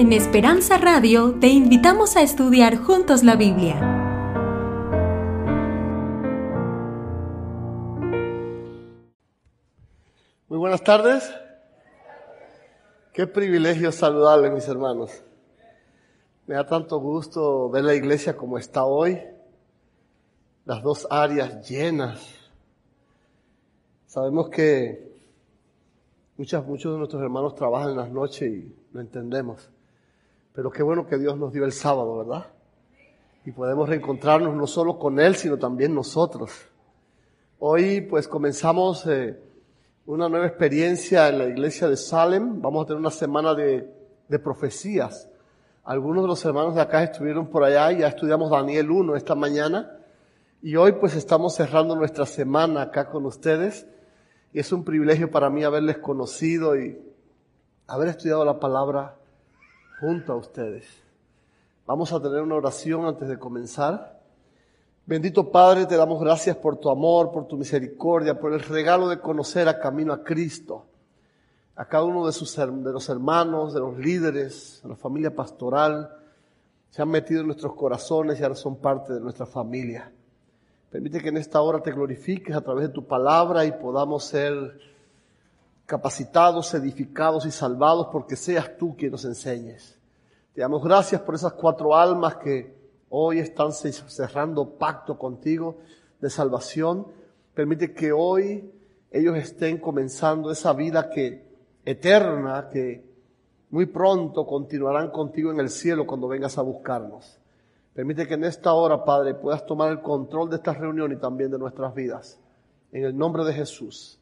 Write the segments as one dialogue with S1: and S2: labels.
S1: En Esperanza Radio te invitamos a estudiar juntos la Biblia.
S2: Muy buenas tardes. Qué privilegio saludarles, mis hermanos. Me da tanto gusto ver la iglesia como está hoy. Las dos áreas llenas. Sabemos que muchas, muchos de nuestros hermanos trabajan en las noches y lo entendemos. Pero qué bueno que Dios nos dio el sábado, ¿verdad? Y podemos reencontrarnos no solo con Él, sino también nosotros. Hoy pues comenzamos eh, una nueva experiencia en la iglesia de Salem. Vamos a tener una semana de, de profecías. Algunos de los hermanos de acá estuvieron por allá, ya estudiamos Daniel 1 esta mañana. Y hoy pues estamos cerrando nuestra semana acá con ustedes. Y es un privilegio para mí haberles conocido y haber estudiado la palabra junto a ustedes. Vamos a tener una oración antes de comenzar. Bendito Padre, te damos gracias por tu amor, por tu misericordia, por el regalo de conocer a camino a Cristo. A cada uno de, sus, de los hermanos, de los líderes, de la familia pastoral, se han metido en nuestros corazones y ahora son parte de nuestra familia. Permite que en esta hora te glorifiques a través de tu palabra y podamos ser capacitados, edificados y salvados porque seas tú quien nos enseñes. Te damos gracias por esas cuatro almas que hoy están cerrando pacto contigo de salvación. Permite que hoy ellos estén comenzando esa vida que eterna que muy pronto continuarán contigo en el cielo cuando vengas a buscarnos. Permite que en esta hora, Padre, puedas tomar el control de esta reunión y también de nuestras vidas. En el nombre de Jesús.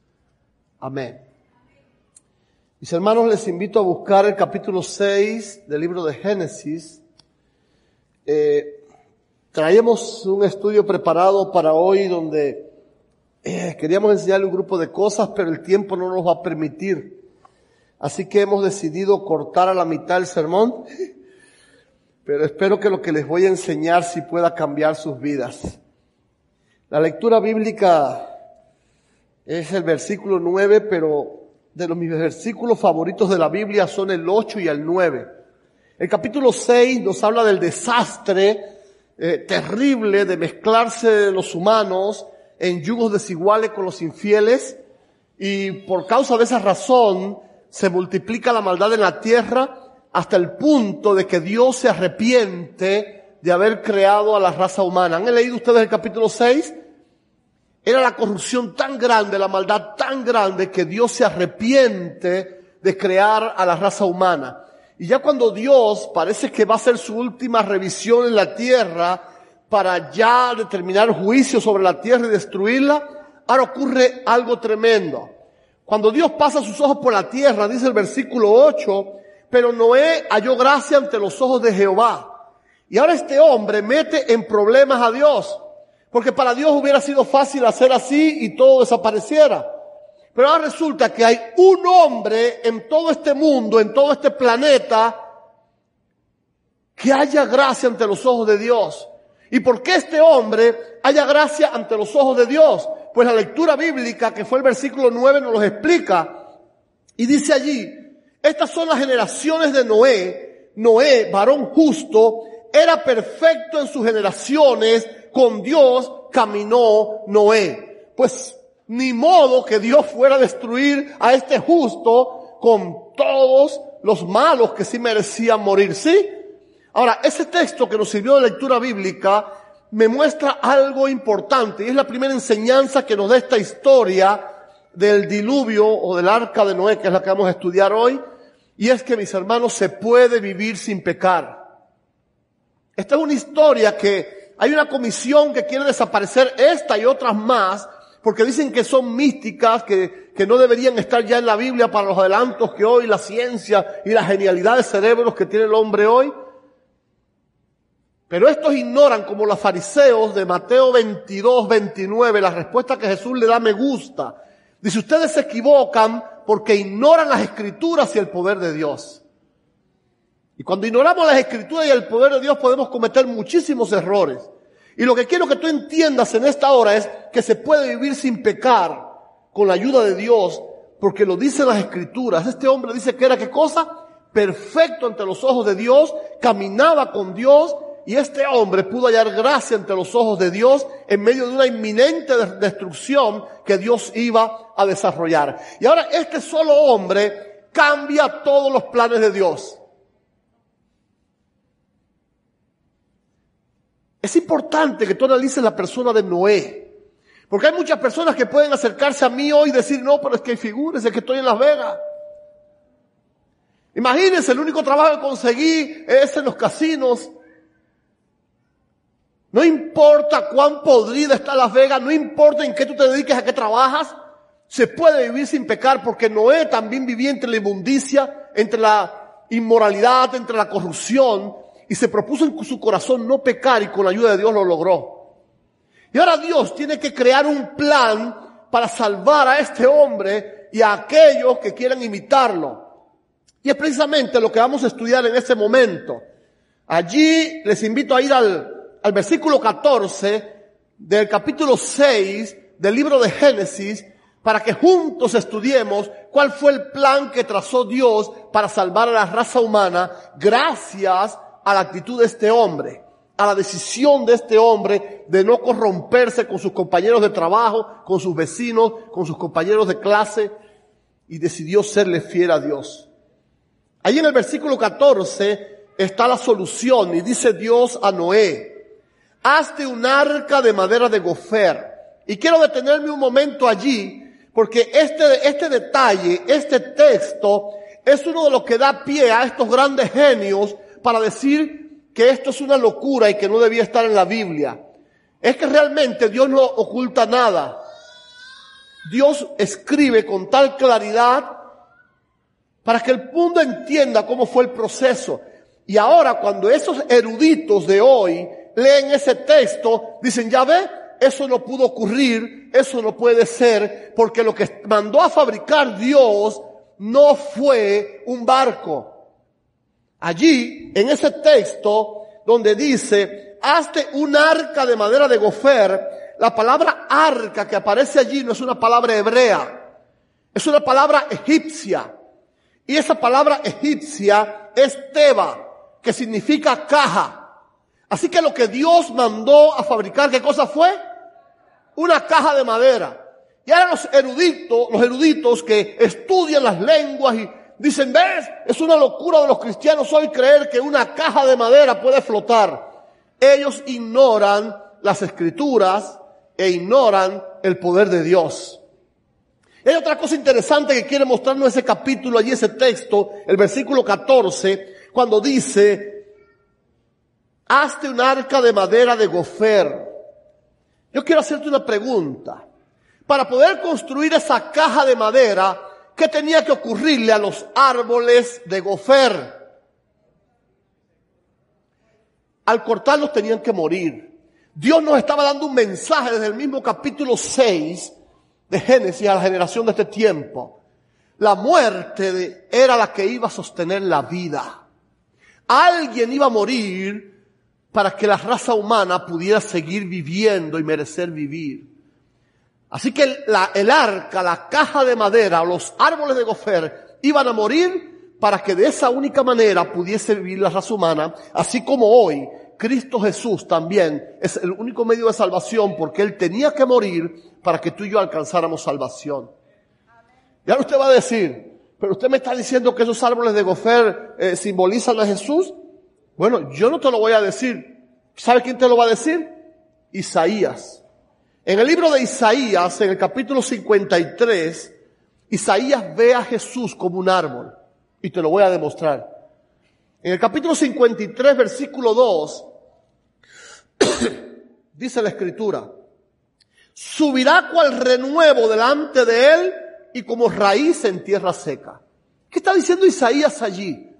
S2: Amén. Mis hermanos, les invito a buscar el capítulo 6 del libro de Génesis. Eh, traemos un estudio preparado para hoy donde eh, queríamos enseñarle un grupo de cosas, pero el tiempo no nos va a permitir. Así que hemos decidido cortar a la mitad el sermón, pero espero que lo que les voy a enseñar sí pueda cambiar sus vidas. La lectura bíblica es el versículo 9, pero de los mis versículos favoritos de la Biblia son el 8 y el 9. El capítulo 6 nos habla del desastre eh, terrible de mezclarse los humanos en yugos desiguales con los infieles y por causa de esa razón se multiplica la maldad en la tierra hasta el punto de que Dios se arrepiente de haber creado a la raza humana. ¿Han leído ustedes el capítulo 6? Era la corrupción tan grande, la maldad tan grande que Dios se arrepiente de crear a la raza humana. Y ya cuando Dios parece que va a hacer su última revisión en la tierra para ya determinar juicio sobre la tierra y destruirla, ahora ocurre algo tremendo. Cuando Dios pasa sus ojos por la tierra, dice el versículo 8, pero Noé halló gracia ante los ojos de Jehová. Y ahora este hombre mete en problemas a Dios. Porque para Dios hubiera sido fácil hacer así y todo desapareciera. Pero ahora resulta que hay un hombre en todo este mundo, en todo este planeta, que haya gracia ante los ojos de Dios. ¿Y por qué este hombre haya gracia ante los ojos de Dios? Pues la lectura bíblica, que fue el versículo 9, nos lo explica. Y dice allí, estas son las generaciones de Noé. Noé, varón justo, era perfecto en sus generaciones con Dios caminó Noé. Pues ni modo que Dios fuera a destruir a este justo con todos los malos que sí merecían morir, ¿sí? Ahora, ese texto que nos sirvió de lectura bíblica me muestra algo importante y es la primera enseñanza que nos da esta historia del diluvio o del arca de Noé, que es la que vamos a estudiar hoy, y es que mis hermanos se puede vivir sin pecar. Esta es una historia que hay una comisión que quiere desaparecer esta y otras más, porque dicen que son místicas, que, que no deberían estar ya en la Biblia para los adelantos que hoy la ciencia y la genialidad de cerebros que tiene el hombre hoy. Pero estos ignoran como los fariseos de Mateo 22, 29, la respuesta que Jesús le da me gusta. Dice, ustedes se equivocan porque ignoran las escrituras y el poder de Dios. Y cuando ignoramos las escrituras y el poder de Dios podemos cometer muchísimos errores. Y lo que quiero que tú entiendas en esta hora es que se puede vivir sin pecar con la ayuda de Dios, porque lo dicen las escrituras. Este hombre dice que era qué cosa? perfecto ante los ojos de Dios, caminaba con Dios y este hombre pudo hallar gracia ante los ojos de Dios en medio de una inminente destrucción que Dios iba a desarrollar. Y ahora este solo hombre cambia todos los planes de Dios. Es importante que tú analices la persona de Noé. Porque hay muchas personas que pueden acercarse a mí hoy y decir, no, pero es que figúrese que estoy en Las Vegas. Imagínense, el único trabajo que conseguí es en los casinos. No importa cuán podrida está Las Vegas, no importa en qué tú te dediques, a qué trabajas, se puede vivir sin pecar porque Noé también vivía entre la inmundicia, entre la inmoralidad, entre la corrupción y se propuso en su corazón no pecar y con la ayuda de Dios lo logró. Y ahora Dios tiene que crear un plan para salvar a este hombre y a aquellos que quieran imitarlo. Y es precisamente lo que vamos a estudiar en este momento. Allí les invito a ir al, al versículo 14 del capítulo 6 del libro de Génesis para que juntos estudiemos cuál fue el plan que trazó Dios para salvar a la raza humana gracias a la actitud de este hombre a la decisión de este hombre de no corromperse con sus compañeros de trabajo, con sus vecinos, con sus compañeros de clase, y decidió serle fiel a Dios. Ahí en el versículo 14 está la solución y dice Dios a Noé, hazte un arca de madera de gofer. Y quiero detenerme un momento allí, porque este, este detalle, este texto, es uno de los que da pie a estos grandes genios para decir que esto es una locura y que no debía estar en la Biblia. Es que realmente Dios no oculta nada. Dios escribe con tal claridad para que el mundo entienda cómo fue el proceso. Y ahora cuando esos eruditos de hoy leen ese texto, dicen, ya ve, eso no pudo ocurrir, eso no puede ser, porque lo que mandó a fabricar Dios no fue un barco. Allí, en ese texto, donde dice, hazte un arca de madera de gofer, la palabra arca que aparece allí no es una palabra hebrea, es una palabra egipcia. Y esa palabra egipcia es teba, que significa caja. Así que lo que Dios mandó a fabricar, ¿qué cosa fue? Una caja de madera. Y ahora los eruditos, los eruditos que estudian las lenguas y Dicen, ves, es una locura de los cristianos hoy creer que una caja de madera puede flotar. Ellos ignoran las escrituras e ignoran el poder de Dios. hay otra cosa interesante que quiere mostrarnos ese capítulo, allí ese texto, el versículo 14, cuando dice, hazte un arca de madera de gofer. Yo quiero hacerte una pregunta. Para poder construir esa caja de madera, ¿Qué tenía que ocurrirle a los árboles de gofer? Al cortarlos tenían que morir. Dios nos estaba dando un mensaje desde el mismo capítulo 6 de Génesis a la generación de este tiempo. La muerte era la que iba a sostener la vida. Alguien iba a morir para que la raza humana pudiera seguir viviendo y merecer vivir. Así que el arca, la caja de madera, los árboles de gofer iban a morir para que de esa única manera pudiese vivir la raza humana, así como hoy Cristo Jesús también es el único medio de salvación porque Él tenía que morir para que tú y yo alcanzáramos salvación. Y ahora usted va a decir, pero usted me está diciendo que esos árboles de gofer eh, simbolizan a Jesús. Bueno, yo no te lo voy a decir. ¿Sabe quién te lo va a decir? Isaías. En el libro de Isaías, en el capítulo 53, Isaías ve a Jesús como un árbol. Y te lo voy a demostrar. En el capítulo 53, versículo 2, dice la escritura, subirá cual renuevo delante de él y como raíz en tierra seca. ¿Qué está diciendo Isaías allí?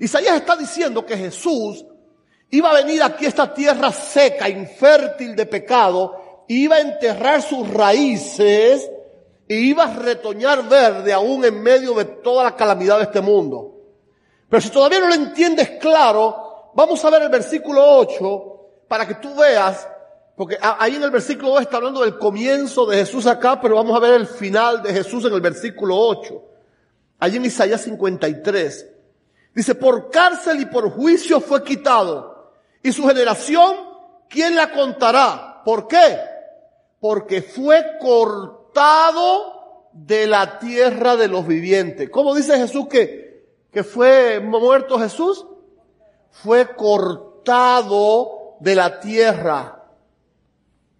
S2: Isaías está diciendo que Jesús iba a venir aquí a esta tierra seca, infértil de pecado, iba a enterrar sus raíces y iba a retoñar verde aún en medio de toda la calamidad de este mundo. Pero si todavía no lo entiendes claro, vamos a ver el versículo 8 para que tú veas, porque ahí en el versículo 2 está hablando del comienzo de Jesús acá, pero vamos a ver el final de Jesús en el versículo 8. Allí en Isaías 53. Dice, por cárcel y por juicio fue quitado. Y su generación, ¿quién la contará? ¿Por qué? Porque fue cortado de la tierra de los vivientes. ¿Cómo dice Jesús que, que fue muerto Jesús? Fue cortado de la tierra.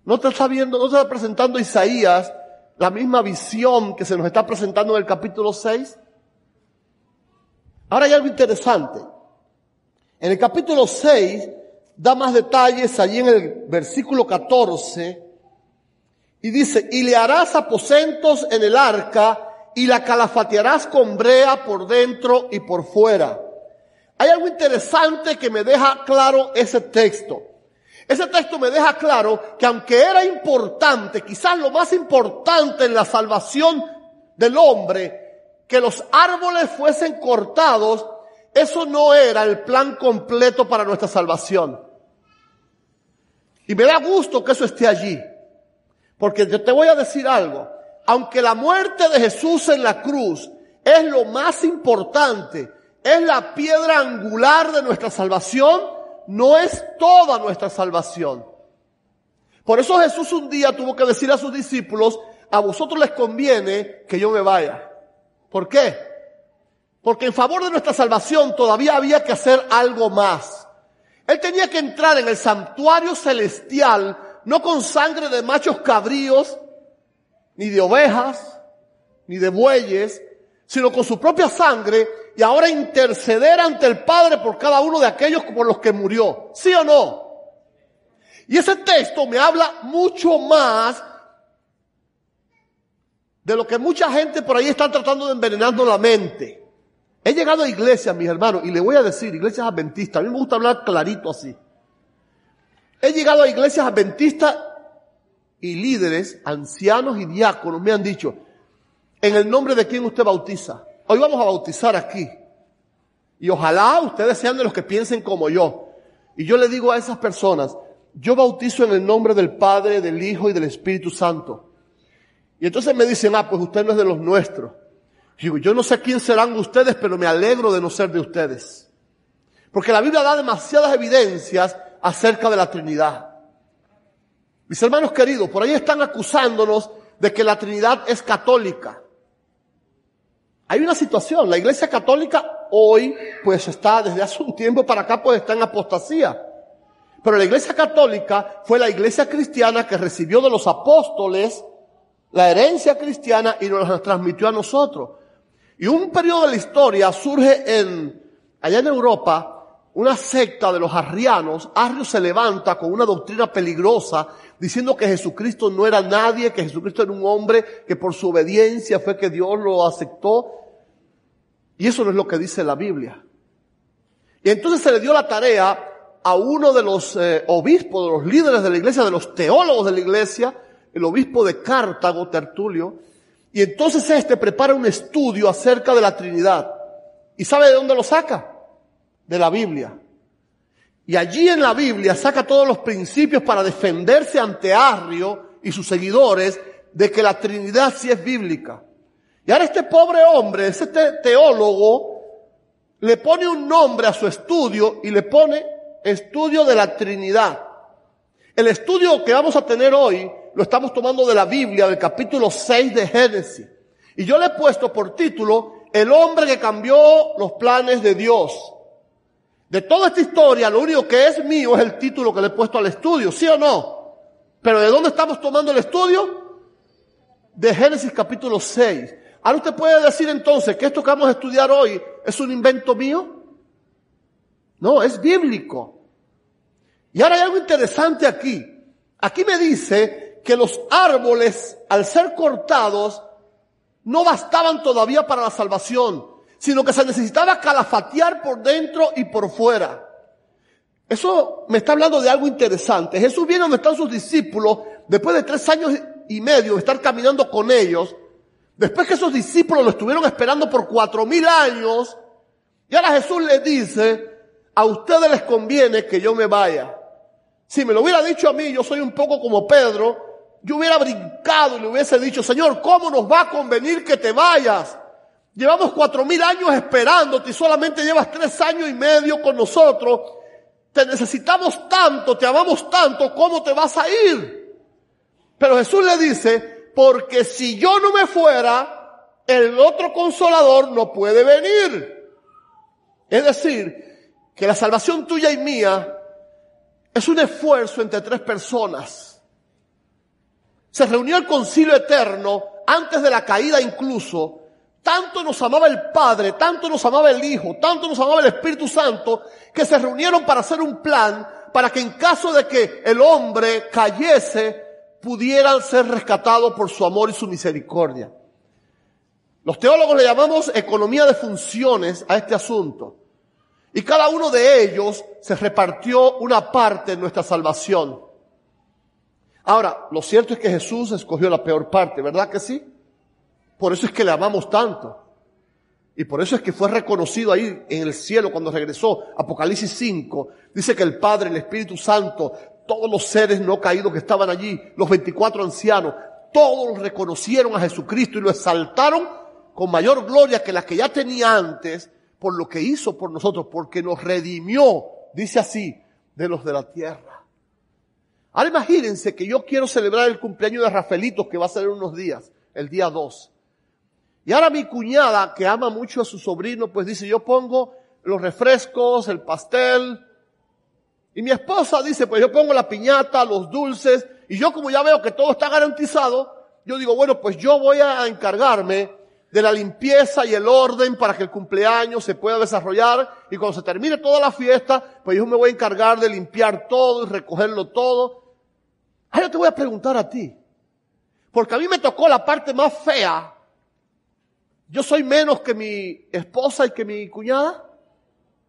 S2: ¿No te está viendo, no te está presentando Isaías la misma visión que se nos está presentando en el capítulo 6? Ahora hay algo interesante. En el capítulo 6 da más detalles allí en el versículo 14 y dice, y le harás aposentos en el arca y la calafatearás con brea por dentro y por fuera. Hay algo interesante que me deja claro ese texto. Ese texto me deja claro que aunque era importante, quizás lo más importante en la salvación del hombre, que los árboles fuesen cortados, eso no era el plan completo para nuestra salvación. Y me da gusto que eso esté allí. Porque yo te voy a decir algo. Aunque la muerte de Jesús en la cruz es lo más importante, es la piedra angular de nuestra salvación, no es toda nuestra salvación. Por eso Jesús un día tuvo que decir a sus discípulos, a vosotros les conviene que yo me vaya. ¿Por qué? Porque en favor de nuestra salvación todavía había que hacer algo más. Él tenía que entrar en el santuario celestial, no con sangre de machos cabríos, ni de ovejas, ni de bueyes, sino con su propia sangre y ahora interceder ante el Padre por cada uno de aquellos por los que murió. ¿Sí o no? Y ese texto me habla mucho más de lo que mucha gente por ahí está tratando de envenenando la mente. He llegado a iglesias, mis hermanos, y le voy a decir, iglesias adventistas, a mí me gusta hablar clarito así. He llegado a iglesias adventistas y líderes, ancianos y diáconos me han dicho, en el nombre de quién usted bautiza. Hoy vamos a bautizar aquí. Y ojalá ustedes sean de los que piensen como yo. Y yo le digo a esas personas, yo bautizo en el nombre del Padre, del Hijo y del Espíritu Santo. Y entonces me dicen, ah, pues usted no es de los nuestros. digo, yo no sé quién serán ustedes, pero me alegro de no ser de ustedes. Porque la Biblia da demasiadas evidencias acerca de la Trinidad. Mis hermanos queridos, por ahí están acusándonos de que la Trinidad es católica. Hay una situación, la Iglesia Católica hoy, pues está desde hace un tiempo para acá, pues está en apostasía. Pero la Iglesia Católica fue la Iglesia cristiana que recibió de los apóstoles la herencia cristiana y nos la transmitió a nosotros. Y un periodo de la historia surge en, allá en Europa, una secta de los arrianos. Arrio se levanta con una doctrina peligrosa diciendo que Jesucristo no era nadie, que Jesucristo era un hombre, que por su obediencia fue que Dios lo aceptó. Y eso no es lo que dice la Biblia. Y entonces se le dio la tarea a uno de los eh, obispos, de los líderes de la iglesia, de los teólogos de la iglesia, el obispo de Cartago, Tertulio, y entonces este prepara un estudio acerca de la Trinidad. ¿Y sabe de dónde lo saca? De la Biblia. Y allí en la Biblia saca todos los principios para defenderse ante Arrio y sus seguidores de que la Trinidad sí es bíblica. Y ahora este pobre hombre, ese teólogo, le pone un nombre a su estudio y le pone estudio de la Trinidad. El estudio que vamos a tener hoy lo estamos tomando de la Biblia, del capítulo 6 de Génesis. Y yo le he puesto por título, El hombre que cambió los planes de Dios. De toda esta historia, lo único que es mío es el título que le he puesto al estudio, ¿sí o no? Pero ¿de dónde estamos tomando el estudio? De Génesis capítulo 6. Ahora usted puede decir entonces que esto que vamos a estudiar hoy es un invento mío. No, es bíblico. Y ahora hay algo interesante aquí. Aquí me dice que los árboles, al ser cortados, no bastaban todavía para la salvación, sino que se necesitaba calafatear por dentro y por fuera. Eso me está hablando de algo interesante. Jesús viene donde están sus discípulos, después de tres años y medio de estar caminando con ellos, después que esos discípulos lo estuvieron esperando por cuatro mil años, y ahora Jesús les dice, a ustedes les conviene que yo me vaya. Si me lo hubiera dicho a mí, yo soy un poco como Pedro, yo hubiera brincado y le hubiese dicho, Señor, ¿cómo nos va a convenir que te vayas? Llevamos cuatro mil años esperándote y solamente llevas tres años y medio con nosotros. Te necesitamos tanto, te amamos tanto, ¿cómo te vas a ir? Pero Jesús le dice, porque si yo no me fuera, el otro consolador no puede venir. Es decir, que la salvación tuya y mía es un esfuerzo entre tres personas. Se reunió el concilio eterno antes de la caída incluso. Tanto nos amaba el Padre, tanto nos amaba el Hijo, tanto nos amaba el Espíritu Santo, que se reunieron para hacer un plan para que en caso de que el hombre cayese, pudieran ser rescatados por su amor y su misericordia. Los teólogos le llamamos economía de funciones a este asunto. Y cada uno de ellos se repartió una parte de nuestra salvación. Ahora, lo cierto es que Jesús escogió la peor parte, ¿verdad que sí? Por eso es que le amamos tanto. Y por eso es que fue reconocido ahí en el cielo cuando regresó. Apocalipsis 5 dice que el Padre, el Espíritu Santo, todos los seres no caídos que estaban allí, los 24 ancianos, todos reconocieron a Jesucristo y lo exaltaron con mayor gloria que la que ya tenía antes por lo que hizo por nosotros, porque nos redimió, dice así, de los de la tierra. Ahora imagínense que yo quiero celebrar el cumpleaños de Rafaelito, que va a ser en unos días, el día 2. Y ahora mi cuñada, que ama mucho a su sobrino, pues dice, yo pongo los refrescos, el pastel. Y mi esposa dice, pues yo pongo la piñata, los dulces. Y yo como ya veo que todo está garantizado, yo digo, bueno, pues yo voy a encargarme de la limpieza y el orden para que el cumpleaños se pueda desarrollar y cuando se termine toda la fiesta, pues yo me voy a encargar de limpiar todo y recogerlo todo Ahora te voy a preguntar a ti. Porque a mí me tocó la parte más fea. ¿Yo soy menos que mi esposa y que mi cuñada?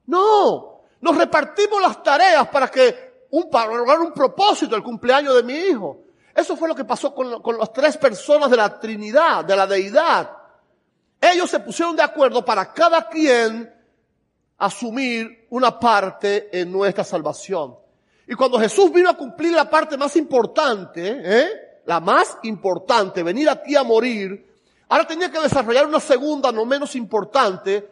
S2: No. Nos repartimos las tareas para que un, para lograr un propósito, el cumpleaños de mi hijo. Eso fue lo que pasó con, con las tres personas de la Trinidad, de la deidad. Ellos se pusieron de acuerdo para cada quien asumir una parte en nuestra salvación. Y cuando Jesús vino a cumplir la parte más importante, ¿eh? la más importante, venir aquí a morir, ahora tenía que desarrollar una segunda no menos importante,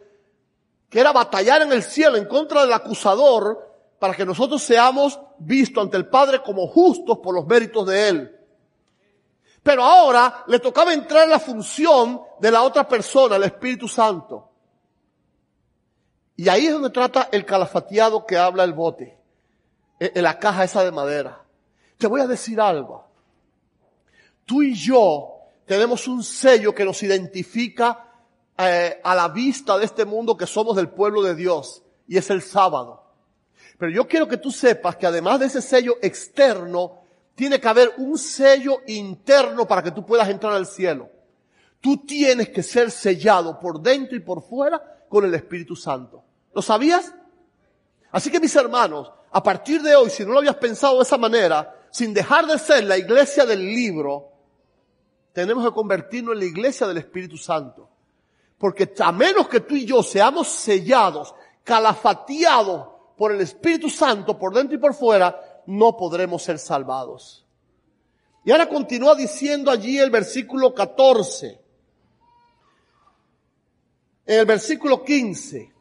S2: que era batallar en el cielo en contra del acusador para que nosotros seamos vistos ante el Padre como justos por los méritos de Él. Pero ahora le tocaba entrar en la función de la otra persona, el Espíritu Santo. Y ahí es donde trata el calafateado que habla el bote en la caja esa de madera. Te voy a decir algo. Tú y yo tenemos un sello que nos identifica eh, a la vista de este mundo que somos del pueblo de Dios y es el sábado. Pero yo quiero que tú sepas que además de ese sello externo, tiene que haber un sello interno para que tú puedas entrar al cielo. Tú tienes que ser sellado por dentro y por fuera con el Espíritu Santo. ¿Lo sabías? Así que mis hermanos, a partir de hoy, si no lo habías pensado de esa manera, sin dejar de ser la iglesia del libro, tenemos que convertirnos en la iglesia del Espíritu Santo. Porque a menos que tú y yo seamos sellados, calafateados por el Espíritu Santo por dentro y por fuera, no podremos ser salvados. Y ahora continúa diciendo allí el versículo 14. En el versículo 15.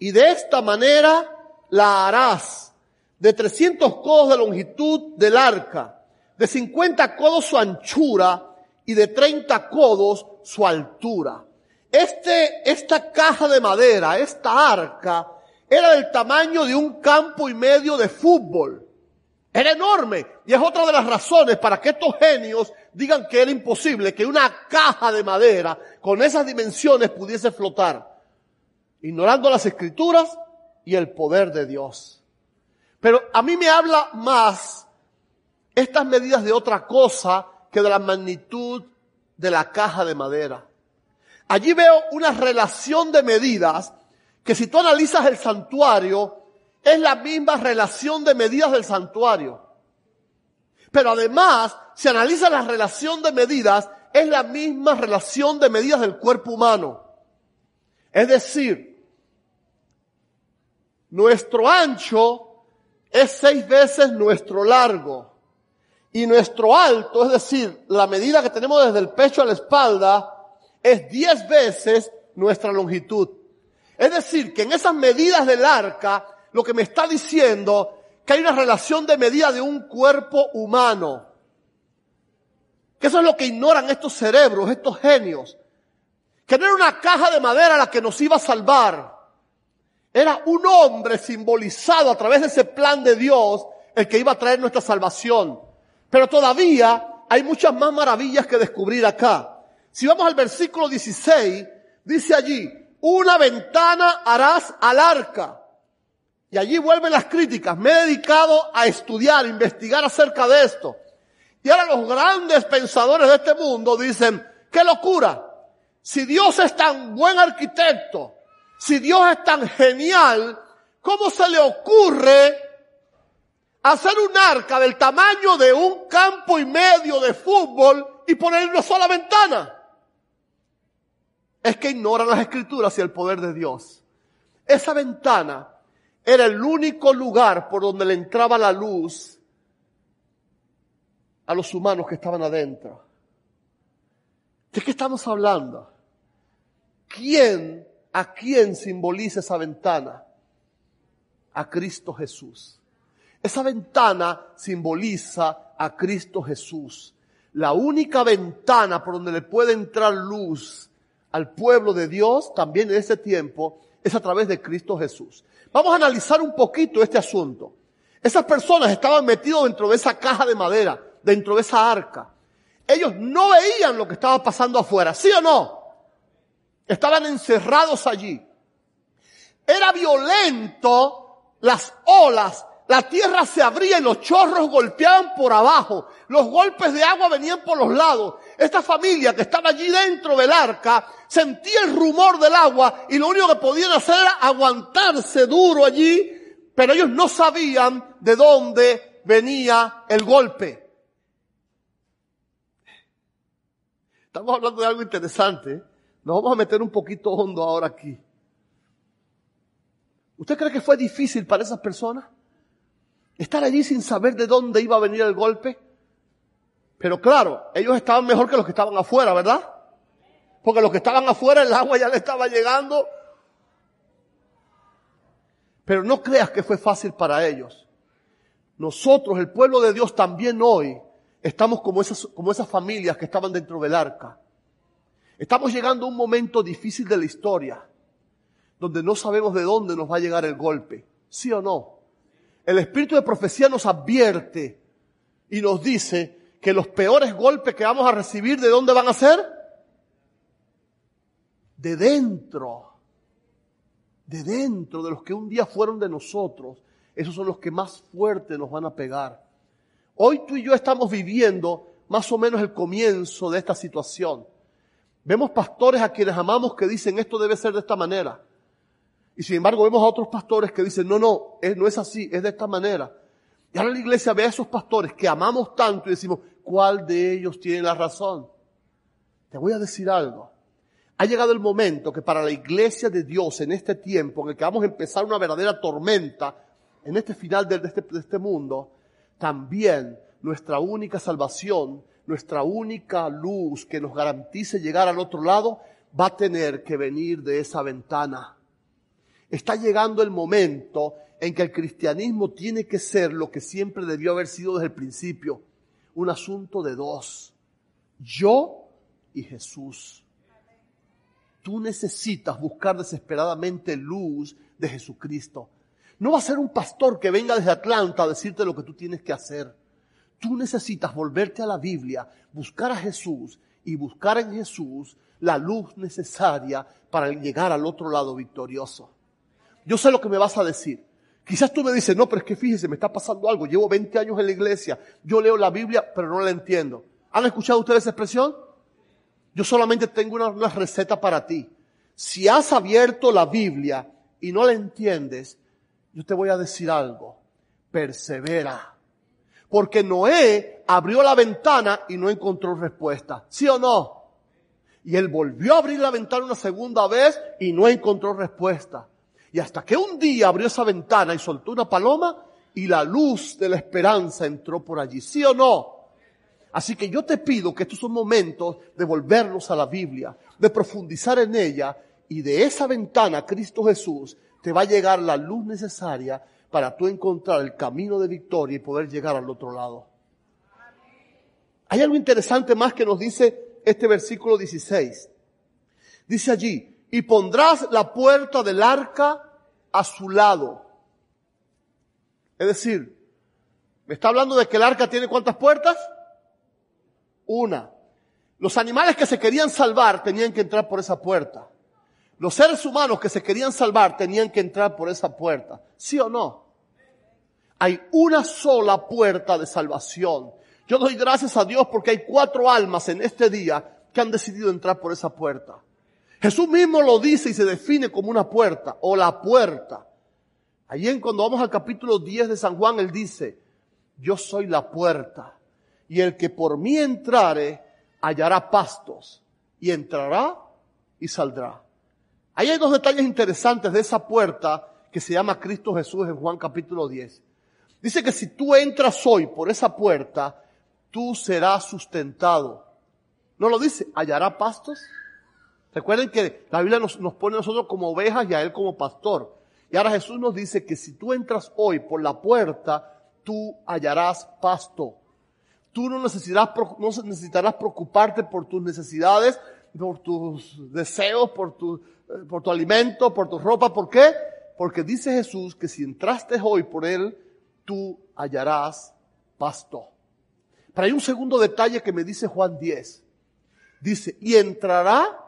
S2: Y de esta manera la harás de 300 codos de longitud del arca, de 50 codos su anchura y de 30 codos su altura. Este, esta caja de madera, esta arca, era del tamaño de un campo y medio de fútbol. Era enorme. Y es otra de las razones para que estos genios digan que era imposible que una caja de madera con esas dimensiones pudiese flotar. Ignorando las escrituras y el poder de Dios. Pero a mí me habla más estas medidas de otra cosa que de la magnitud de la caja de madera. Allí veo una relación de medidas que si tú analizas el santuario, es la misma relación de medidas del santuario. Pero además, si analiza la relación de medidas, es la misma relación de medidas del cuerpo humano. Es decir, nuestro ancho es seis veces nuestro largo. Y nuestro alto, es decir, la medida que tenemos desde el pecho a la espalda, es diez veces nuestra longitud. Es decir, que en esas medidas del arca, lo que me está diciendo que hay una relación de medida de un cuerpo humano. Que eso es lo que ignoran estos cerebros, estos genios. Que no era una caja de madera la que nos iba a salvar. Era un hombre simbolizado a través de ese plan de Dios el que iba a traer nuestra salvación. Pero todavía hay muchas más maravillas que descubrir acá. Si vamos al versículo 16, dice allí, una ventana harás al arca. Y allí vuelven las críticas. Me he dedicado a estudiar, investigar acerca de esto. Y ahora los grandes pensadores de este mundo dicen, qué locura. Si Dios es tan buen arquitecto, si Dios es tan genial, ¿cómo se le ocurre hacer un arca del tamaño de un campo y medio de fútbol y poner una sola ventana? Es que ignoran las escrituras y el poder de Dios. Esa ventana era el único lugar por donde le entraba la luz a los humanos que estaban adentro. ¿De qué estamos hablando? ¿Quién, a quién simboliza esa ventana? A Cristo Jesús. Esa ventana simboliza a Cristo Jesús. La única ventana por donde le puede entrar luz al pueblo de Dios también en ese tiempo es a través de Cristo Jesús. Vamos a analizar un poquito este asunto. Esas personas estaban metidos dentro de esa caja de madera, dentro de esa arca. Ellos no veían lo que estaba pasando afuera, ¿sí o no? Estaban encerrados allí. Era violento las olas la tierra se abría y los chorros golpeaban por abajo. Los golpes de agua venían por los lados. Esta familia que estaba allí dentro del arca sentía el rumor del agua y lo único que podían hacer era aguantarse duro allí, pero ellos no sabían de dónde venía el golpe. Estamos hablando de algo interesante. Nos vamos a meter un poquito hondo ahora aquí. ¿Usted cree que fue difícil para esas personas? Estar allí sin saber de dónde iba a venir el golpe. Pero claro, ellos estaban mejor que los que estaban afuera, ¿verdad? Porque los que estaban afuera el agua ya le estaba llegando. Pero no creas que fue fácil para ellos. Nosotros, el pueblo de Dios, también hoy estamos como esas, como esas familias que estaban dentro del arca. Estamos llegando a un momento difícil de la historia, donde no sabemos de dónde nos va a llegar el golpe. ¿Sí o no? El espíritu de profecía nos advierte y nos dice que los peores golpes que vamos a recibir, ¿de dónde van a ser? De dentro. De dentro, de los que un día fueron de nosotros. Esos son los que más fuerte nos van a pegar. Hoy tú y yo estamos viviendo más o menos el comienzo de esta situación. Vemos pastores a quienes amamos que dicen esto debe ser de esta manera. Y sin embargo vemos a otros pastores que dicen, no, no, no es así, es de esta manera. Y ahora la iglesia ve a esos pastores que amamos tanto y decimos, ¿cuál de ellos tiene la razón? Te voy a decir algo. Ha llegado el momento que para la iglesia de Dios en este tiempo, en el que vamos a empezar una verdadera tormenta, en este final de este, de este mundo, también nuestra única salvación, nuestra única luz que nos garantice llegar al otro lado, va a tener que venir de esa ventana está llegando el momento en que el cristianismo tiene que ser lo que siempre debió haber sido desde el principio, un asunto de dos, yo y Jesús. Tú necesitas buscar desesperadamente luz de Jesucristo. No va a ser un pastor que venga desde Atlanta a decirte lo que tú tienes que hacer. Tú necesitas volverte a la Biblia, buscar a Jesús y buscar en Jesús la luz necesaria para llegar al otro lado victorioso. Yo sé lo que me vas a decir. Quizás tú me dices, no, pero es que fíjese, me está pasando algo. Llevo 20 años en la iglesia. Yo leo la Biblia, pero no la entiendo. ¿Han escuchado ustedes esa expresión? Yo solamente tengo una, una receta para ti. Si has abierto la Biblia y no la entiendes, yo te voy a decir algo. Persevera. Porque Noé abrió la ventana y no encontró respuesta. ¿Sí o no? Y él volvió a abrir la ventana una segunda vez y no encontró respuesta. Y hasta que un día abrió esa ventana y soltó una paloma y la luz de la esperanza entró por allí. ¿Sí o no? Así que yo te pido que estos son momentos de volvernos a la Biblia, de profundizar en ella y de esa ventana, Cristo Jesús, te va a llegar la luz necesaria para tú encontrar el camino de victoria y poder llegar al otro lado. Hay algo interesante más que nos dice este versículo 16. Dice allí, y pondrás la puerta del arca a su lado. Es decir, me está hablando de que el arca tiene cuántas puertas? Una. Los animales que se querían salvar tenían que entrar por esa puerta. Los seres humanos que se querían salvar tenían que entrar por esa puerta. ¿Sí o no? Hay una sola puerta de salvación. Yo doy gracias a Dios porque hay cuatro almas en este día que han decidido entrar por esa puerta. Jesús mismo lo dice y se define como una puerta o la puerta. Allí en cuando vamos al capítulo 10 de San Juan, él dice, yo soy la puerta y el que por mí entrare hallará pastos y entrará y saldrá. Ahí hay dos detalles interesantes de esa puerta que se llama Cristo Jesús en Juan capítulo 10. Dice que si tú entras hoy por esa puerta, tú serás sustentado. ¿No lo dice? ¿Hallará pastos? Recuerden que la Biblia nos, pone a nosotros como ovejas y a Él como pastor. Y ahora Jesús nos dice que si tú entras hoy por la puerta, tú hallarás pasto. Tú no necesitarás, no necesitarás preocuparte por tus necesidades, por tus deseos, por tu, eh, por tu alimento, por tu ropa. ¿Por qué? Porque dice Jesús que si entraste hoy por Él, tú hallarás pasto. Pero hay un segundo detalle que me dice Juan 10. Dice, y entrará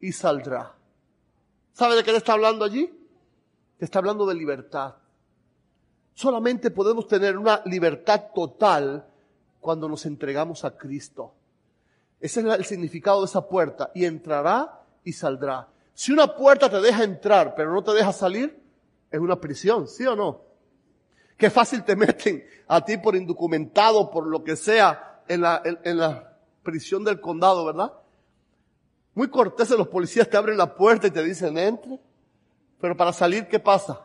S2: y saldrá. ¿Sabe de qué le está hablando allí? Te está hablando de libertad. Solamente podemos tener una libertad total cuando nos entregamos a Cristo. Ese es el significado de esa puerta. Y entrará y saldrá. Si una puerta te deja entrar, pero no te deja salir, es una prisión, ¿sí o no? Qué fácil te meten a ti por indocumentado, por lo que sea, en la, en la prisión del condado, ¿verdad? Muy corteses los policías te abren la puerta y te dicen, entre. Pero para salir, ¿qué pasa?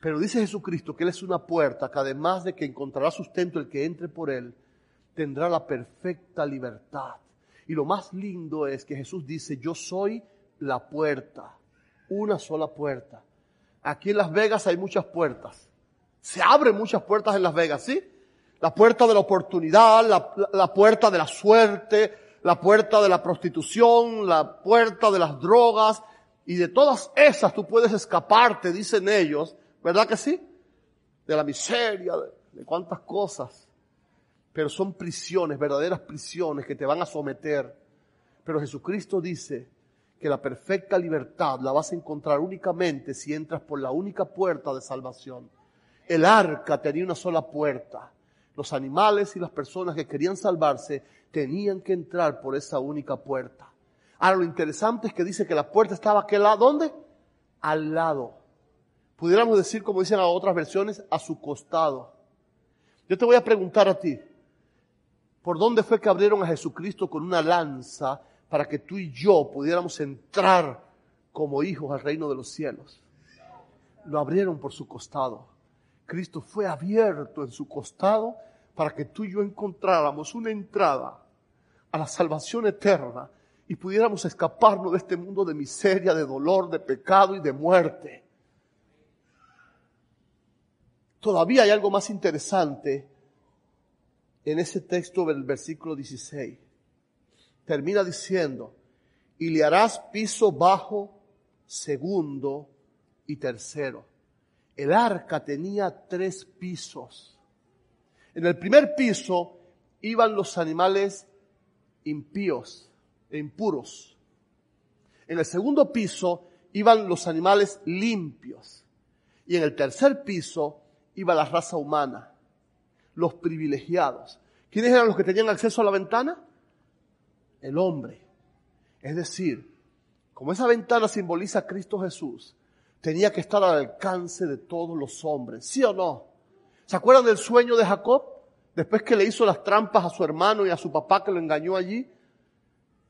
S2: Pero dice Jesucristo que Él es una puerta que además de que encontrará sustento el que entre por Él, tendrá la perfecta libertad. Y lo más lindo es que Jesús dice, yo soy la puerta, una sola puerta. Aquí en Las Vegas hay muchas puertas. Se abren muchas puertas en Las Vegas, ¿sí? La puerta de la oportunidad, la, puerta de la suerte, la puerta de la prostitución, la puerta de las drogas, y de todas esas tú puedes escaparte, dicen ellos, ¿verdad que sí? De la miseria, de, de cuántas cosas. Pero son prisiones, verdaderas prisiones que te van a someter. Pero Jesucristo dice que la perfecta libertad la vas a encontrar únicamente si entras por la única puerta de salvación. El arca tenía una sola puerta. Los animales y las personas que querían salvarse tenían que entrar por esa única puerta. Ahora lo interesante es que dice que la puerta estaba aquel lado, ¿dónde? Al lado. Pudiéramos decir, como dicen las otras versiones, a su costado. Yo te voy a preguntar a ti, ¿por dónde fue que abrieron a Jesucristo con una lanza para que tú y yo pudiéramos entrar como hijos al reino de los cielos? Lo abrieron por su costado. Cristo fue abierto en su costado para que tú y yo encontráramos una entrada a la salvación eterna y pudiéramos escaparnos de este mundo de miseria, de dolor, de pecado y de muerte. Todavía hay algo más interesante en ese texto del versículo 16. Termina diciendo, y le harás piso bajo, segundo y tercero. El arca tenía tres pisos. En el primer piso iban los animales impíos e impuros. En el segundo piso iban los animales limpios. Y en el tercer piso iba la raza humana, los privilegiados. ¿Quiénes eran los que tenían acceso a la ventana? El hombre. Es decir, como esa ventana simboliza a Cristo Jesús, tenía que estar al alcance de todos los hombres, ¿sí o no? ¿Se acuerdan del sueño de Jacob? Después que le hizo las trampas a su hermano y a su papá que lo engañó allí,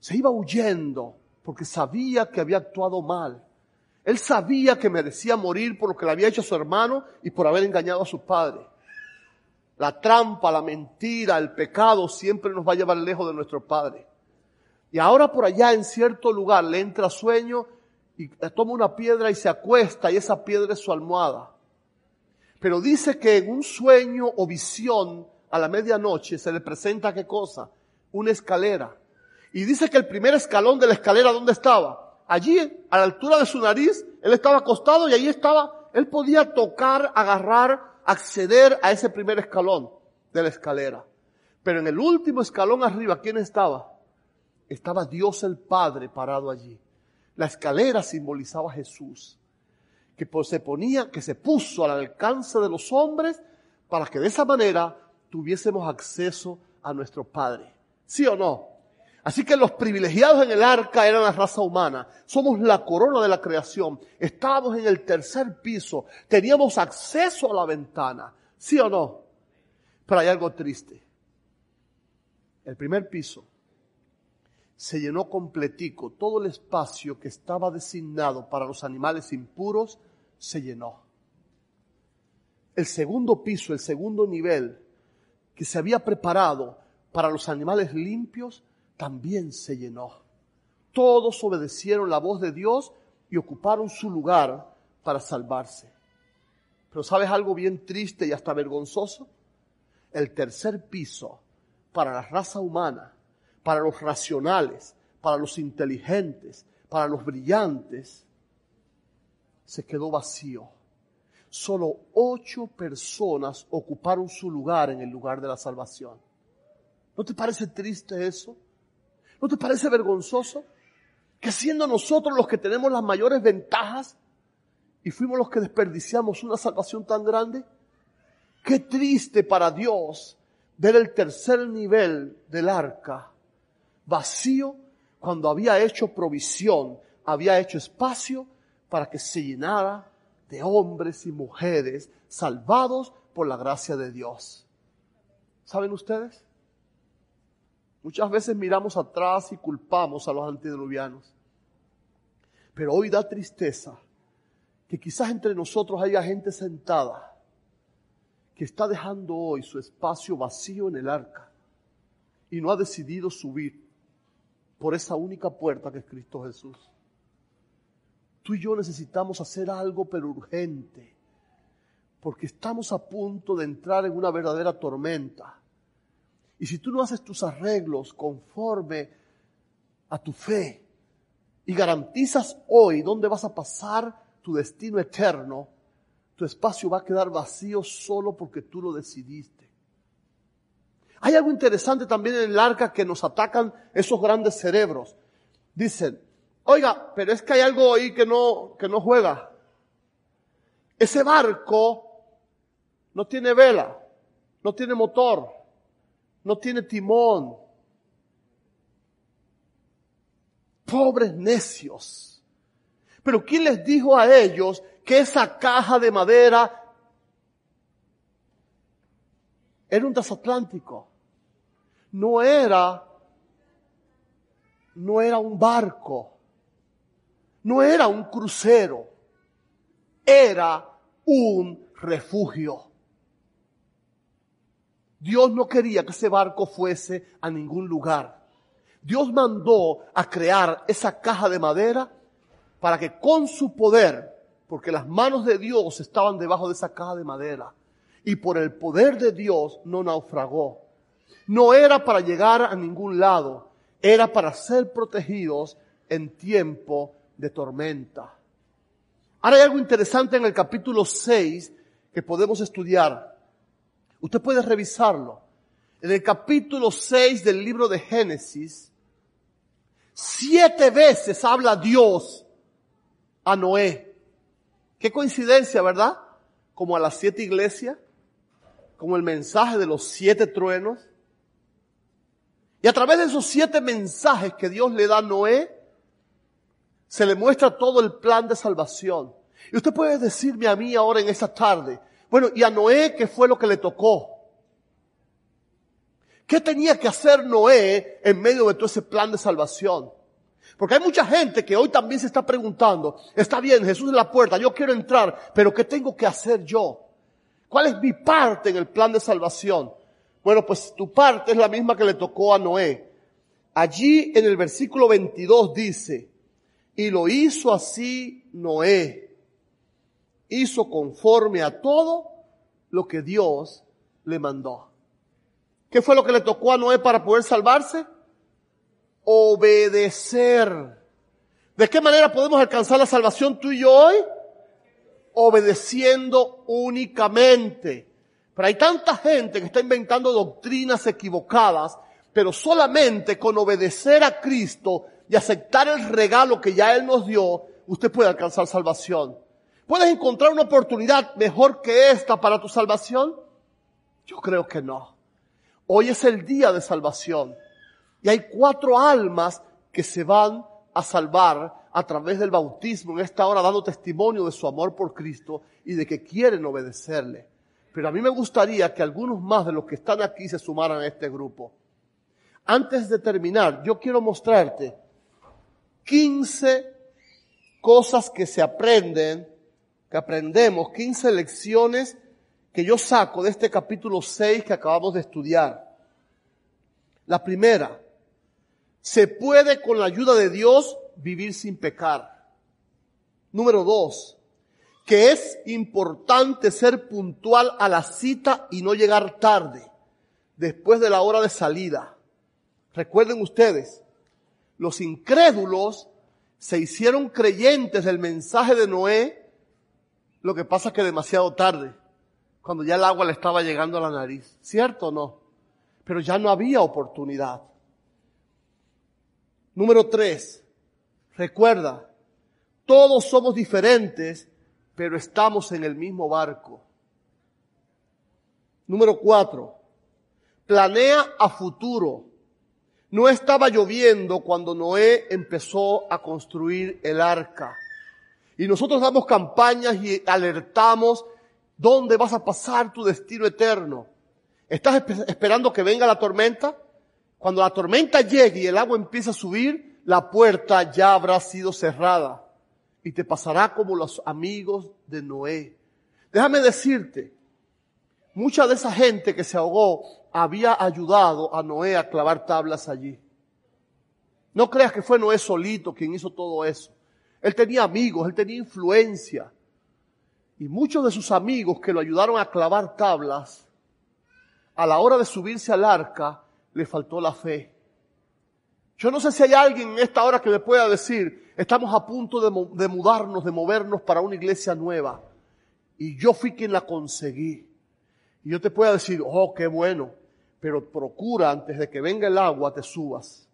S2: se iba huyendo porque sabía que había actuado mal. Él sabía que merecía morir por lo que le había hecho a su hermano y por haber engañado a su padre. La trampa, la mentira, el pecado siempre nos va a llevar lejos de nuestro Padre. Y ahora por allá en cierto lugar le entra sueño y toma una piedra y se acuesta y esa piedra es su almohada. Pero dice que en un sueño o visión a la medianoche se le presenta qué cosa? Una escalera. Y dice que el primer escalón de la escalera, ¿dónde estaba? Allí, a la altura de su nariz, él estaba acostado y ahí estaba, él podía tocar, agarrar, acceder a ese primer escalón de la escalera. Pero en el último escalón arriba, ¿quién estaba? Estaba Dios el Padre parado allí. La escalera simbolizaba Jesús, que se ponía, que se puso al alcance de los hombres para que de esa manera tuviésemos acceso a nuestro Padre. ¿Sí o no? Así que los privilegiados en el arca eran la raza humana. Somos la corona de la creación. Estábamos en el tercer piso. Teníamos acceso a la ventana. ¿Sí o no? Pero hay algo triste. El primer piso se llenó completico. Todo el espacio que estaba designado para los animales impuros se llenó. El segundo piso, el segundo nivel que se había preparado para los animales limpios, también se llenó. Todos obedecieron la voz de Dios y ocuparon su lugar para salvarse. Pero ¿sabes algo bien triste y hasta vergonzoso? El tercer piso para la raza humana, para los racionales, para los inteligentes, para los brillantes, se quedó vacío. Solo ocho personas ocuparon su lugar en el lugar de la salvación. ¿No te parece triste eso? ¿No te parece vergonzoso? Que siendo nosotros los que tenemos las mayores ventajas y fuimos los que desperdiciamos una salvación tan grande. Qué triste para Dios ver el tercer nivel del arca vacío cuando había hecho provisión, había hecho espacio para que se llenara de hombres y mujeres salvados por la gracia de Dios. ¿Saben ustedes? Muchas veces miramos atrás y culpamos a los antediluvianos. Pero hoy da tristeza que quizás entre nosotros haya gente sentada que está dejando hoy su espacio vacío en el arca y no ha decidido subir por esa única puerta que es Cristo Jesús. Tú y yo necesitamos hacer algo pero urgente, porque estamos a punto de entrar en una verdadera tormenta. Y si tú no haces tus arreglos conforme a tu fe y garantizas hoy dónde vas a pasar tu destino eterno, tu espacio va a quedar vacío solo porque tú lo decidiste. Hay algo interesante también en el arca que nos atacan esos grandes cerebros. Dicen, oiga, pero es que hay algo ahí que no, que no juega. Ese barco no tiene vela, no tiene motor, no tiene timón. Pobres necios. Pero ¿quién les dijo a ellos que esa caja de madera era un transatlántico? No era, no era un barco, no era un crucero, era un refugio. Dios no quería que ese barco fuese a ningún lugar. Dios mandó a crear esa caja de madera para que con su poder, porque las manos de Dios estaban debajo de esa caja de madera, y por el poder de Dios no naufragó. No era para llegar a ningún lado, era para ser protegidos en tiempo de tormenta. Ahora hay algo interesante en el capítulo 6 que podemos estudiar. Usted puede revisarlo. En el capítulo 6 del libro de Génesis, siete veces habla Dios a Noé. Qué coincidencia, ¿verdad? Como a las siete iglesias, como el mensaje de los siete truenos. Y a través de esos siete mensajes que Dios le da a Noé, se le muestra todo el plan de salvación. Y usted puede decirme a mí ahora en esta tarde, bueno, y a Noé, ¿qué fue lo que le tocó? ¿Qué tenía que hacer Noé en medio de todo ese plan de salvación? Porque hay mucha gente que hoy también se está preguntando, está bien, Jesús es la puerta, yo quiero entrar, pero ¿qué tengo que hacer yo? ¿Cuál es mi parte en el plan de salvación? Bueno, pues tu parte es la misma que le tocó a Noé. Allí en el versículo 22 dice, y lo hizo así Noé. Hizo conforme a todo lo que Dios le mandó. ¿Qué fue lo que le tocó a Noé para poder salvarse? Obedecer. ¿De qué manera podemos alcanzar la salvación tú y yo hoy? Obedeciendo únicamente. Pero hay tanta gente que está inventando doctrinas equivocadas, pero solamente con obedecer a Cristo y aceptar el regalo que ya Él nos dio, usted puede alcanzar salvación. ¿Puedes encontrar una oportunidad mejor que esta para tu salvación? Yo creo que no. Hoy es el día de salvación. Y hay cuatro almas que se van a salvar a través del bautismo en esta hora dando testimonio de su amor por Cristo y de que quieren obedecerle. Pero a mí me gustaría que algunos más de los que están aquí se sumaran a este grupo. Antes de terminar, yo quiero mostrarte 15 cosas que se aprenden, que aprendemos, 15 lecciones que yo saco de este capítulo 6 que acabamos de estudiar. La primera, se puede con la ayuda de Dios vivir sin pecar. Número dos, que es importante ser puntual a la cita y no llegar tarde, después de la hora de salida. Recuerden ustedes, los incrédulos se hicieron creyentes del mensaje de Noé, lo que pasa es que demasiado tarde, cuando ya el agua le estaba llegando a la nariz. ¿Cierto o no? Pero ya no había oportunidad. Número tres, recuerda, todos somos diferentes, pero estamos en el mismo barco. Número cuatro, planea a futuro. No estaba lloviendo cuando Noé empezó a construir el arca. Y nosotros damos campañas y alertamos dónde vas a pasar tu destino eterno. ¿Estás esperando que venga la tormenta? Cuando la tormenta llegue y el agua empiece a subir, la puerta ya habrá sido cerrada y te pasará como los amigos de Noé. Déjame decirte, mucha de esa gente que se ahogó había ayudado a Noé a clavar tablas allí. No creas que fue Noé solito quien hizo todo eso. Él tenía amigos, él tenía influencia. Y muchos de sus amigos que lo ayudaron a clavar tablas, a la hora de subirse al arca, le faltó la fe. Yo no sé si hay alguien en esta hora que me pueda decir, estamos a punto de, de mudarnos, de movernos para una iglesia nueva. Y yo fui quien la conseguí. Y yo te puedo decir, oh, qué bueno, pero procura antes de que venga el agua te subas.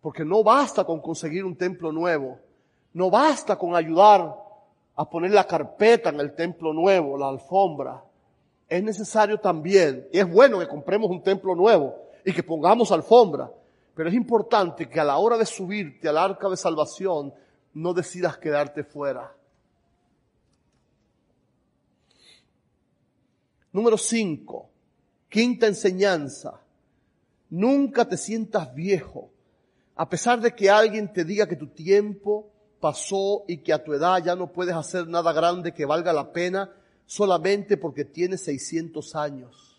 S2: Porque no basta con conseguir un templo nuevo, no basta con ayudar a poner la carpeta en el templo nuevo, la alfombra. Es necesario también, y es bueno que compremos un templo nuevo y que pongamos alfombra, pero es importante que a la hora de subirte al arca de salvación no decidas quedarte fuera. Número 5. Quinta enseñanza. Nunca te sientas viejo. A pesar de que alguien te diga que tu tiempo pasó y que a tu edad ya no puedes hacer nada grande que valga la pena solamente porque tienes 600 años.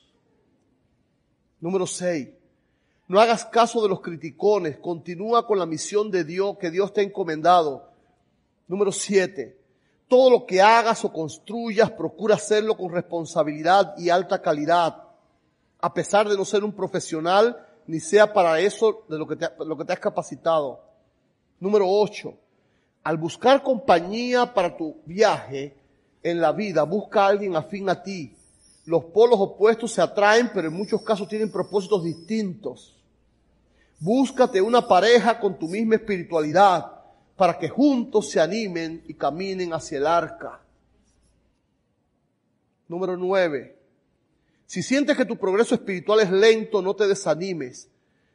S2: Número 6. No hagas caso de los criticones. Continúa con la misión de Dios que Dios te ha encomendado. Número 7. Todo lo que hagas o construyas, procura hacerlo con responsabilidad y alta calidad, a pesar de no ser un profesional, ni sea para eso de lo que te, lo que te has capacitado. Número 8. Al buscar compañía para tu viaje en la vida, busca a alguien afín a ti. Los polos opuestos se atraen, pero en muchos casos tienen propósitos distintos. Búscate una pareja con tu misma espiritualidad para que juntos se animen y caminen hacia el arca. Número nueve. Si sientes que tu progreso espiritual es lento, no te desanimes.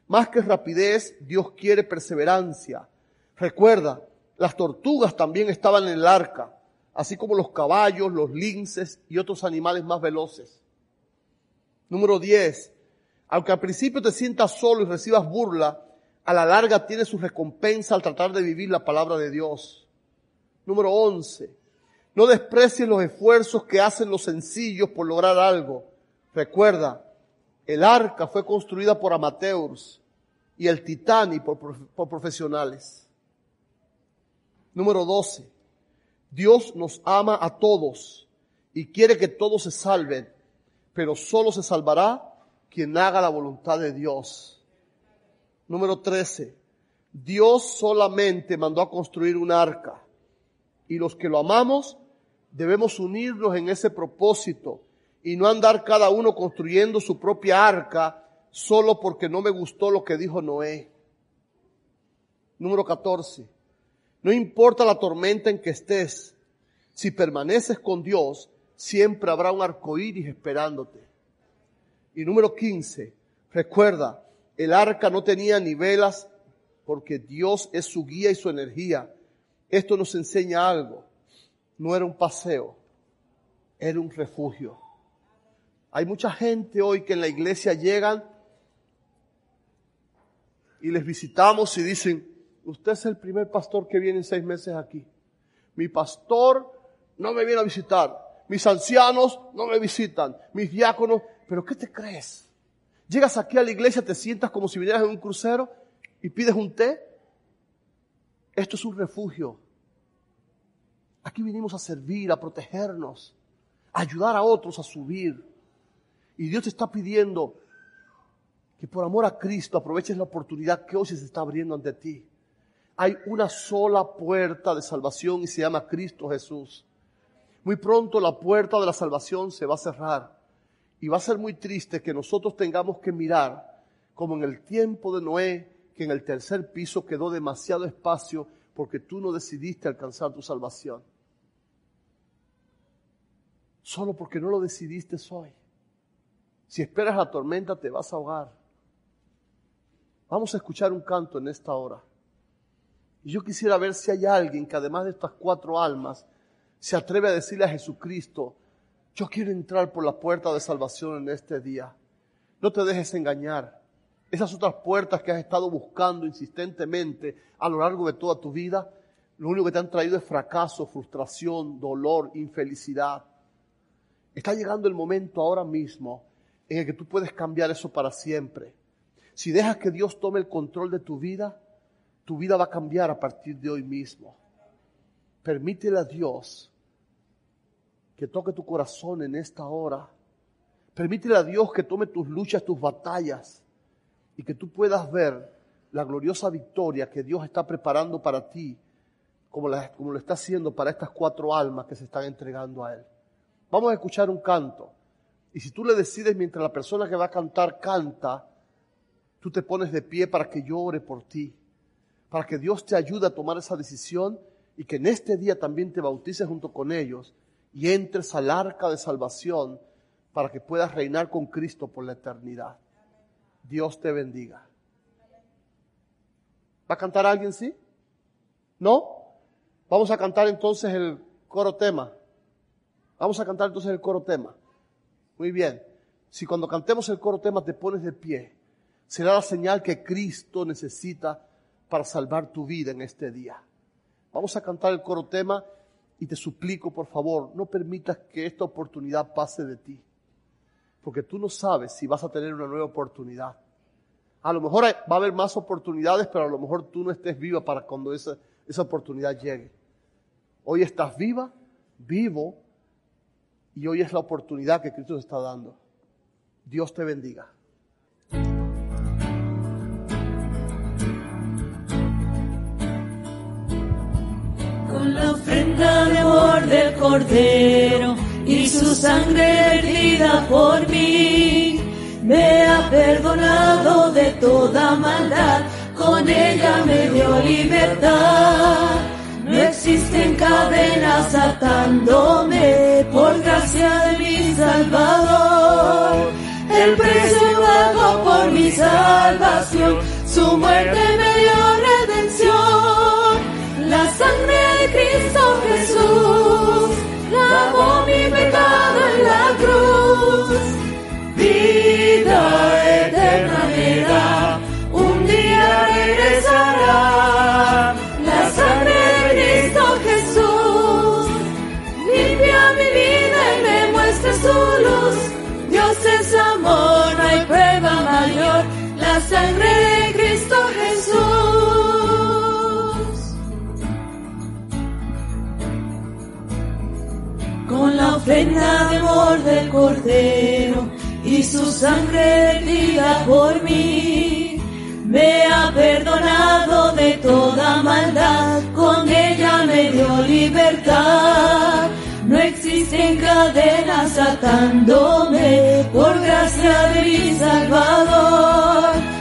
S2: Más que rapidez, Dios quiere perseverancia. Recuerda, las tortugas también estaban en el arca, así como los caballos, los linces y otros animales más veloces. Número 10. Aunque al principio te sientas solo y recibas burla, a la larga tiene su recompensa al tratar de vivir la palabra de Dios. Número 11. No desprecies los esfuerzos que hacen los sencillos por lograr algo. Recuerda, el arca fue construida por amateurs. y el Titanic por, por profesionales. Número 12. Dios nos ama a todos y quiere que todos se salven, pero solo se salvará quien haga la voluntad de Dios. Número 13. Dios solamente mandó a construir un arca y los que lo amamos debemos unirnos en ese propósito y no andar cada uno construyendo su propia arca solo porque no me gustó lo que dijo Noé. Número 14. No importa la tormenta en que estés, si permaneces con Dios, siempre habrá un arco iris esperándote. Y número 15. Recuerda, el arca no tenía ni velas porque Dios es su guía y su energía. Esto nos enseña algo. No era un paseo, era un refugio. Hay mucha gente hoy que en la iglesia llegan y les visitamos y dicen, usted es el primer pastor que viene en seis meses aquí. Mi pastor no me viene a visitar. Mis ancianos no me visitan. Mis diáconos, pero ¿qué te crees? Llegas aquí a la iglesia, te sientas como si vinieras en un crucero y pides un té. Esto es un refugio. Aquí vinimos a servir, a protegernos, a ayudar a otros a subir. Y Dios te está pidiendo que por amor a Cristo aproveches la oportunidad que hoy se está abriendo ante ti. Hay una sola puerta de salvación y se llama Cristo Jesús. Muy pronto la puerta de la salvación se va a cerrar. Y va a ser muy triste que nosotros tengamos que mirar, como en el tiempo de Noé, que en el tercer piso quedó demasiado espacio porque tú no decidiste alcanzar tu salvación. Solo porque no lo decidiste hoy. Si esperas la tormenta te vas a ahogar. Vamos a escuchar un canto en esta hora. Y yo quisiera ver si hay alguien que además de estas cuatro almas se atreve a decirle a Jesucristo, yo quiero entrar por la puerta de salvación en este día. No te dejes engañar. Esas otras puertas que has estado buscando insistentemente a lo largo de toda tu vida, lo único que te han traído es fracaso, frustración, dolor, infelicidad. Está llegando el momento ahora mismo en el que tú puedes cambiar eso para siempre. Si dejas que Dios tome el control de tu vida, tu vida va a cambiar a partir de hoy mismo. Permítele a Dios que toque tu corazón en esta hora. Permítele a Dios que tome tus luchas, tus batallas y que tú puedas ver la gloriosa victoria que Dios está preparando para ti, como, lo está haciendo para estas cuatro almas que se están entregando a Él. Vamos a escuchar un canto. Y si tú le decides mientras la persona que va a cantar canta, tú te pones de pie para que yo ore por ti, para que Dios te ayude a tomar esa decisión y que en este día también te bautices junto con ellos y entres al arca de salvación para que puedas reinar con Cristo por la eternidad. Dios te bendiga. ¿Va a cantar alguien, sí? ¿No? Vamos a cantar entonces el coro tema. Vamos a cantar entonces el coro tema. Muy bien. Si cuando cantemos el coro tema te pones de pie, será la señal que Cristo necesita para salvar tu vida en este día. Vamos a cantar el coro tema y te suplico, por favor, no permitas que esta oportunidad pase de ti. Porque tú no sabes si vas a tener una nueva oportunidad. A lo mejor va a haber más oportunidades, pero a lo mejor tú no estés viva para cuando esa, esa oportunidad llegue. Hoy estás viva, vivo, y hoy es la oportunidad que Cristo te está dando. Dios te bendiga.
S3: Con la ofrenda de amor del Cordero y su sangre herida por mí, me ha perdonado de toda maldad, con ella me dio libertad no existen cadenas atándome por gracia de mi Salvador. El precio pagó por mi salvación, su muerte me dio Cristo Jesús lavó mi pecado en la cruz. Vida eterna me un día regresará. La sangre Dios es amor, no hay prueba mayor. La sangre del Cordero y su sangre vertida por mí. Me ha perdonado de toda maldad, con ella me dio libertad. No existen cadenas atándome, por gracia de mi Salvador.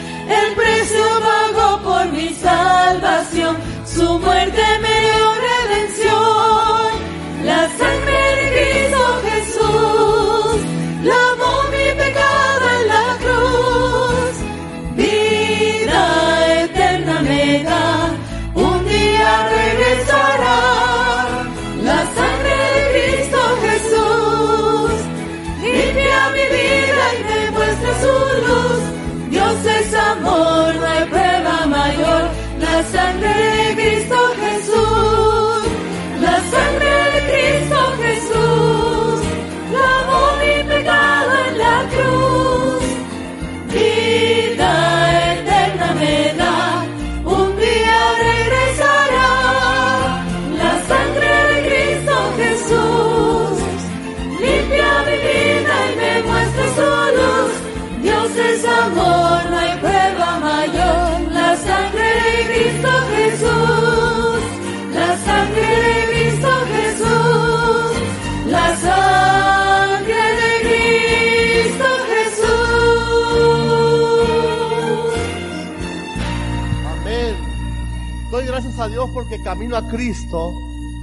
S3: Dios
S2: porque camino a Cristo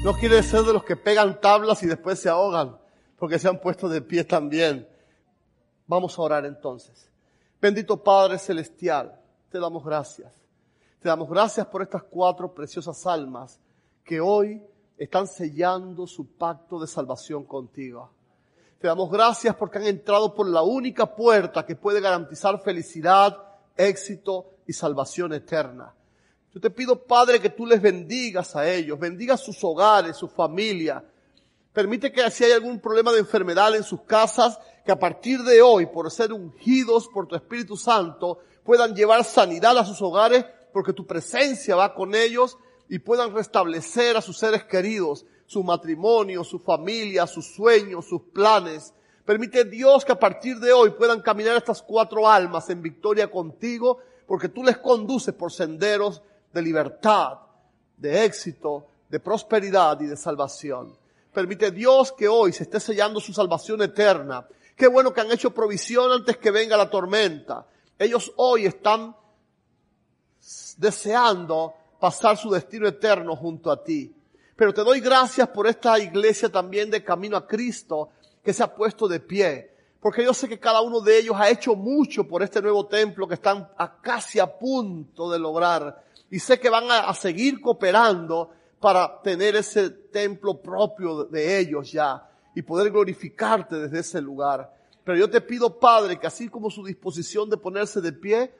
S2: no quiere ser de los que pegan tablas y después se ahogan, porque se han puesto de pie también. Vamos a orar entonces. Bendito Padre Celestial, te damos gracias. Te damos gracias por estas cuatro preciosas almas que hoy están sellando su pacto de salvación contigo. Te damos gracias porque han entrado por la única puerta que puede garantizar felicidad, éxito y salvación eterna. Yo te pido, Padre, que tú les bendigas a ellos, bendiga sus hogares, su familia. Permite que si hay algún problema de enfermedad en sus casas, que a partir de hoy, por ser ungidos por tu Espíritu Santo, puedan llevar sanidad a sus hogares porque tu presencia va con ellos y puedan restablecer a sus seres queridos, su matrimonio, su familia, sus sueños, sus planes. Permite Dios que a partir de hoy puedan caminar estas cuatro almas en victoria contigo, porque tú les conduces por senderos de libertad, de éxito, de prosperidad y de salvación. Permite Dios que hoy se esté sellando su salvación eterna. Qué bueno que han hecho provisión antes que venga la tormenta. Ellos hoy están deseando pasar su destino eterno junto a ti. Pero te doy gracias por esta iglesia también de camino a Cristo que se ha puesto de pie. Porque yo sé que cada uno de ellos ha hecho mucho por este nuevo templo que están a casi a punto de lograr. Y sé que van a, seguir cooperando para tener ese templo propio de ellos ya y poder glorificarte desde ese lugar. Pero yo te pido, Padre, que así como su disposición de ponerse de pie,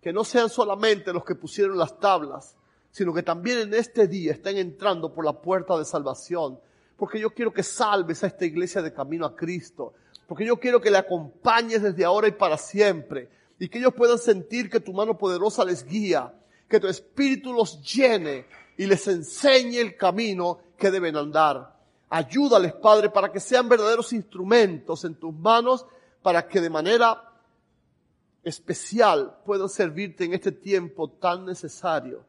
S2: que no sean solamente los que pusieron las tablas, sino que también en este día estén entrando por la puerta de salvación. Porque yo quiero que salves a esta iglesia de camino a Cristo. Porque yo quiero que le acompañes desde ahora y para siempre. Y que ellos puedan sentir que tu mano poderosa les guía. Que tu espíritu los llene y les enseñe el camino que deben andar. Ayúdales, Padre, para que sean verdaderos instrumentos en tus manos, para que de manera especial puedan servirte en este tiempo tan necesario.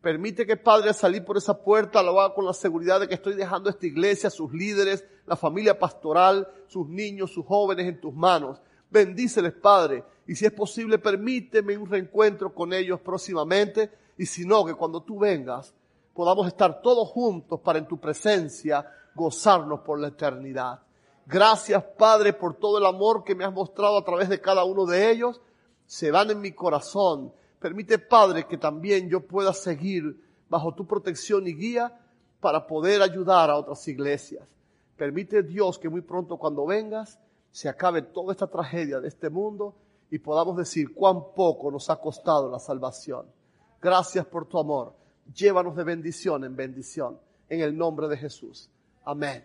S2: Permite que, Padre, al salir por esa puerta lo haga con la seguridad de que estoy dejando esta iglesia, sus líderes, la familia pastoral, sus niños, sus jóvenes en tus manos. Bendíceles, Padre, y si es posible, permíteme un reencuentro con ellos próximamente, y si no, que cuando tú vengas, podamos estar todos juntos para en tu presencia gozarnos por la eternidad. Gracias, Padre, por todo el amor que me has mostrado a través de cada uno de ellos. Se van en mi corazón. Permite, Padre, que también yo pueda seguir bajo tu protección y guía para poder ayudar a otras iglesias. Permite, Dios, que muy pronto cuando vengas se acabe toda esta tragedia de este mundo y podamos decir cuán poco nos ha costado la salvación. Gracias por tu amor. Llévanos de bendición en bendición. En el nombre de Jesús. Amén.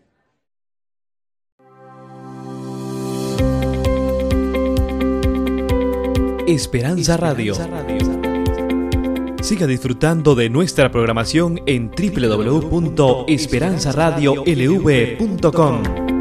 S4: Esperanza Radio. Siga disfrutando de nuestra programación en www.esperanzaradiolv.com.